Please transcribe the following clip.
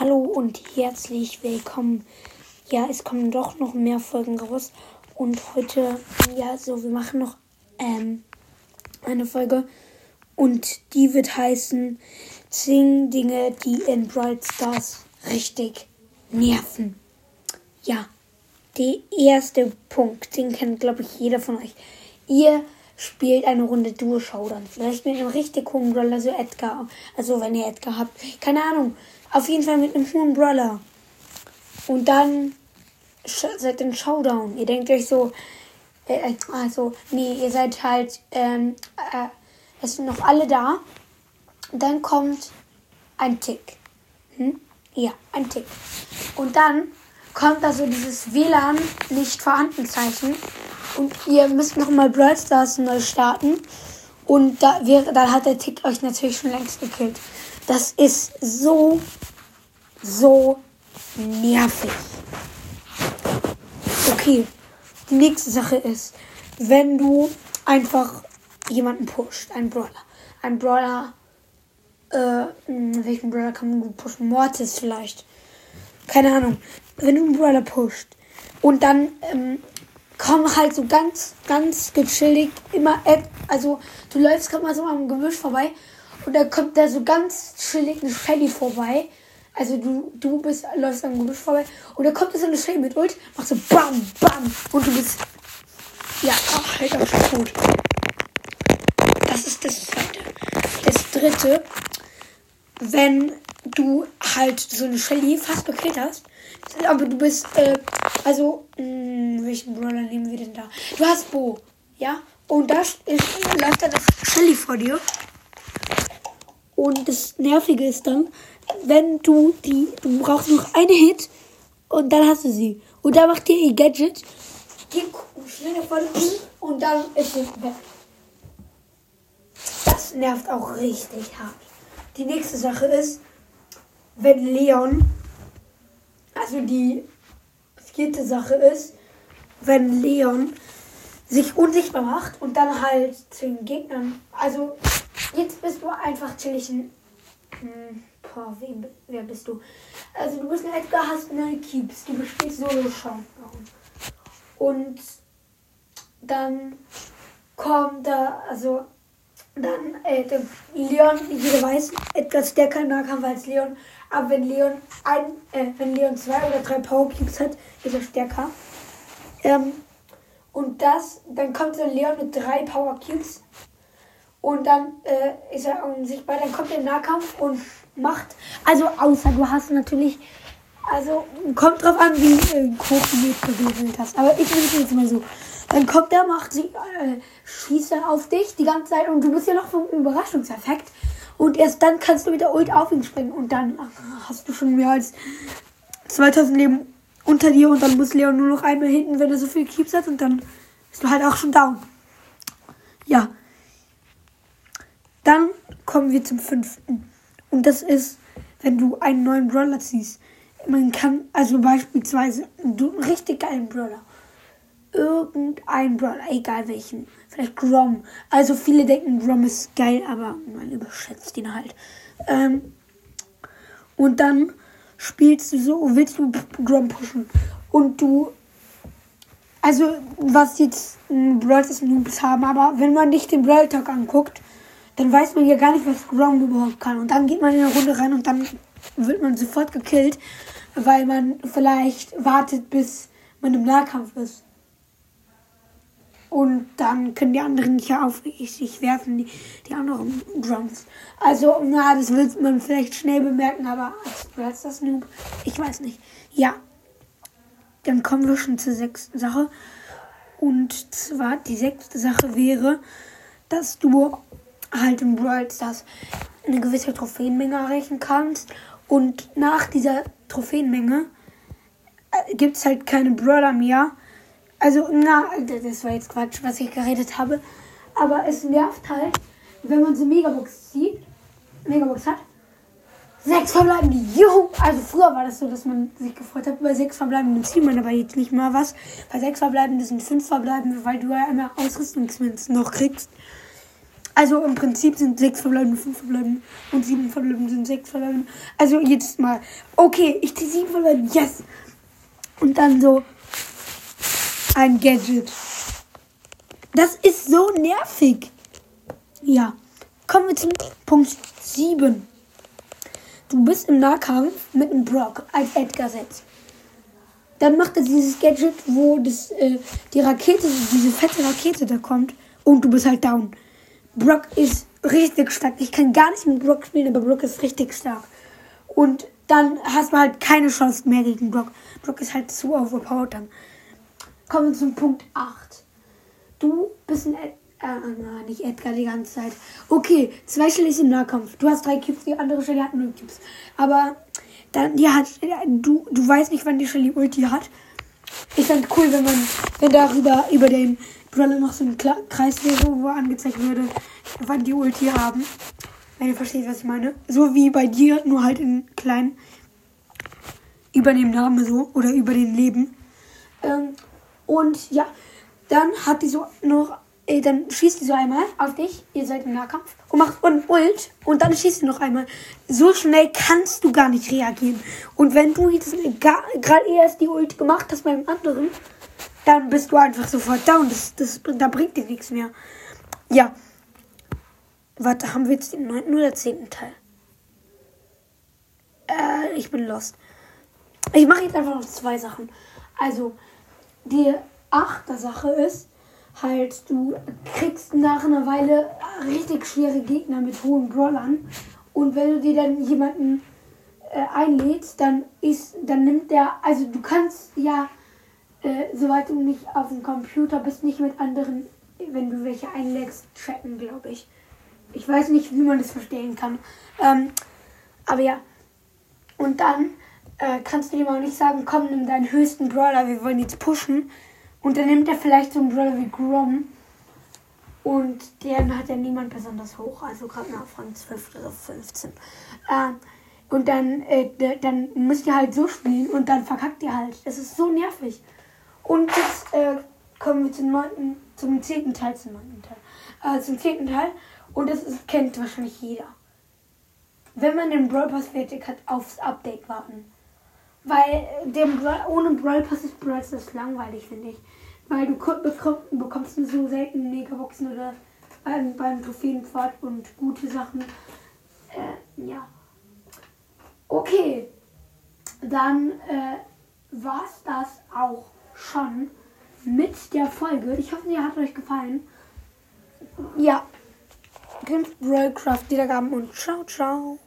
Hallo und herzlich willkommen. Ja, es kommen doch noch mehr Folgen raus. Und heute, ja, so, wir machen noch ähm, eine Folge. Und die wird heißen 10 Dinge, die in Bright Stars richtig nerven. Ja, der erste Punkt, den kennt, glaube ich, jeder von euch. Ihr spielt eine Runde Duo Showdown. Vielleicht mit einem richtig coolen Brawler, also Edgar. Also wenn ihr Edgar habt. Keine Ahnung. Auf jeden Fall mit einem hohen Brawler. Und dann seid in Showdown. Ihr denkt euch so, äh, also, nee, ihr seid halt, ähm, äh, es sind noch alle da. Dann kommt ein Tick. Hm? Ja, ein Tick. Und dann kommt da so dieses WLAN nicht vorhanden Zeichen. Und ihr müsst nochmal Brawl Stars neu starten. Und da wäre, dann hat der Tick euch natürlich schon längst gekillt. Das ist so, so nervig. Okay, die nächste Sache ist, wenn du einfach jemanden pusht, einen Brawler. Ein Brawler, äh, welchen Brawler kann man gut pushen? Mortis vielleicht. Keine Ahnung. Wenn du einen Brawler pusht und dann ähm, kommen halt so ganz, ganz gechillig immer, also du läufst gerade mal so am Gebüsch vorbei und dann kommt da so ganz chillig eine Shelly vorbei. Also du, du bist, läufst am Gebüsch vorbei und da kommt so eine Shelly mit Ult, macht so BAM, BAM und du bist, ja, halt auch schon tot. Das ist das zweite. Das dritte, wenn du halt so eine Shelly fast gekillt hast, aber du bist, äh, also, mh, hm, welchen Brawler nehmen wir denn da? Du hast Bo, ja? Und da ist, läuft dann das Shelly vor dir. Und das Nervige ist dann, wenn du die, du brauchst noch eine Hit und dann hast du sie. Und dann macht ihr ihr Gadget, geht schnell nach vorne und dann ist sie weg. Das nervt auch richtig hart. Die nächste Sache ist, wenn Leon, also die vierte Sache ist, wenn Leon sich unsichtbar macht und dann halt zu den Gegnern, also Jetzt bist du einfach chillig ein. Hm, boah, wen, wer bist du? Also du bist ein Edgar, hast eine Keeps. Du spielst Solo Showdown. Und dann kommt da, also dann, äh, Leon, jeder weiß, Edgar stärker im Nahkampf als Leon. Aber wenn Leon ein, äh, wenn Leon zwei oder drei Power Cubes hat, ist er stärker. Ähm, und das, dann kommt so Leon mit drei Power Cubes und dann äh, ist er unsichtbar. Dann kommt der Nahkampf und macht. Also außer du hast natürlich. Also kommt drauf an, wie äh, hoch du jetzt gewählt hast. Aber ich will es jetzt mal so. Dann kommt der, macht sie, äh, schießt dann auf dich die ganze Zeit und du bist ja noch vom Überraschungseffekt. Und erst dann kannst du mit der Ult auf ihn springen und dann hast du schon mehr als 2000 Leben unter dir und dann muss Leon nur noch einmal hinten, wenn er so viel Keeps hat und dann bist du halt auch schon down. Ja. Dann kommen wir zum fünften. Und das ist, wenn du einen neuen Brawler ziehst. Man kann, also beispielsweise, du einen richtig geilen Brawler. Irgendein Brawler, egal welchen. Vielleicht Grom. Also viele denken, Grom ist geil, aber man überschätzt ihn halt. Ähm, und dann spielst du so, willst du Grom pushen. Und du also, was jetzt Brawl Noobs haben, aber wenn man nicht den Brawl Talk anguckt, dann weiß man ja gar nicht, was Grom überhaupt kann. Und dann geht man in eine Runde rein und dann wird man sofort gekillt, weil man vielleicht wartet, bis man im Nahkampf ist. Und dann können die anderen nicht auf sich werfen, die, die anderen Drums. Also, na, das wird man vielleicht schnell bemerken, aber als das Noob, ich weiß nicht. Ja, dann kommen wir schon zur sechsten Sache. Und zwar die sechste Sache wäre, dass du halt im Brawl Stars eine gewisse Trophäenmenge erreichen kannst. Und nach dieser Trophäenmenge äh, gibt es halt keine Brawler mehr. Also, na, das war jetzt Quatsch, was ich geredet habe. Aber es nervt halt, wenn man so Megabox sieht, Megabox hat. Sechs verbleibende, juhu! Also früher war das so, dass man sich gefreut hat über sechs verbleibende zieht man aber jetzt nicht mal was. Bei sechs verbleibende sind fünf verbleibende, weil du ja immer Ausrüstungsmünzen noch kriegst. Also im Prinzip sind sechs verbleibende, fünf verbleibende und sieben verbleibende sind sechs verbleibende. Also jedes Mal. Okay, ich ziehe sieben verbleibende. Yes. Und dann so ein Gadget. Das ist so nervig. Ja. Kommen wir zum Punkt 7. Du bist im Nahkampf mit einem Brock als Edgar setzt. Dann macht er dieses Gadget, wo das, äh, die Rakete, diese fette Rakete da kommt und du bist halt down. Brock ist richtig stark. Ich kann gar nicht mit Brock spielen, aber Brock ist richtig stark. Und dann hast du halt keine Chance mehr gegen Brock. Brock ist halt zu overpowered dann. Kommen wir zum Punkt 8. Du bist ein Ed äh, nicht Edgar die ganze Zeit. Okay, zwei Shelly im Nahkampf. Du hast drei Cubes, die andere Shelly hat null Cubes. Aber dann, hat, du, du weißt nicht, wann die Shelly Ulti hat. Ich fände cool, wenn man, wenn darüber, über den Brawler noch so ein Kreis wäre, wo angezeigt würde, wann die Ulti haben. Wenn ihr versteht, was ich meine. So wie bei dir, nur halt in klein. Über dem Namen so. Oder über den Leben. Ähm, und ja, dann hat die so noch. Äh, dann schießt die so einmal auf dich. Ihr seid im Nahkampf. Und macht und Ult. Und dann schießt sie noch einmal. So schnell kannst du gar nicht reagieren. Und wenn du jetzt gerade erst die Ult gemacht hast beim anderen, dann bist du einfach sofort down. Das, das, da bringt dir nichts mehr. Ja. Warte, haben wir jetzt den 9. oder 10. Teil? Äh, ich bin lost. Ich mache jetzt einfach noch zwei Sachen. Also, die achte Sache ist, halt, du kriegst nach einer Weile richtig schwere Gegner mit hohen Brawlern. Und wenn du dir dann jemanden äh, einlädst, dann ist, dann nimmt der, also du kannst ja, äh, soweit du nicht auf dem Computer bist, nicht mit anderen, wenn du welche einlegst, tracken, glaube ich. Ich weiß nicht, wie man das verstehen kann. Ähm, aber ja. Und dann äh, kannst du ihm auch nicht sagen, komm, nimm deinen höchsten Brawler, wir wollen jetzt pushen. Und dann nimmt er vielleicht so einen Brawler wie Grom. Und den hat ja niemand besonders hoch, also gerade nach Rang 12 oder 15. Ähm, und dann, äh, dann müsst ihr halt so spielen und dann verkackt ihr halt. Das ist so nervig. Und jetzt äh, kommen wir zum neunten, zum zehnten Teil, zum neunten Teil. Äh, zum zehnten Teil. Und das ist, kennt wahrscheinlich jeder. Wenn man den Brawl Pass fertig hat, aufs Update warten. Weil dem ohne Brawl Pass ist Brawl Pass langweilig, finde ich. Weil du bekommst nur so selten Megaboxen oder beim, beim Trophäenpfad und gute Sachen. Äh, ja. Okay. Dann äh, war es das auch schon mit der Folge. Ich hoffe, sie hat euch gefallen. Ja, Games Worldcraft Wiedergaben und ciao, ciao.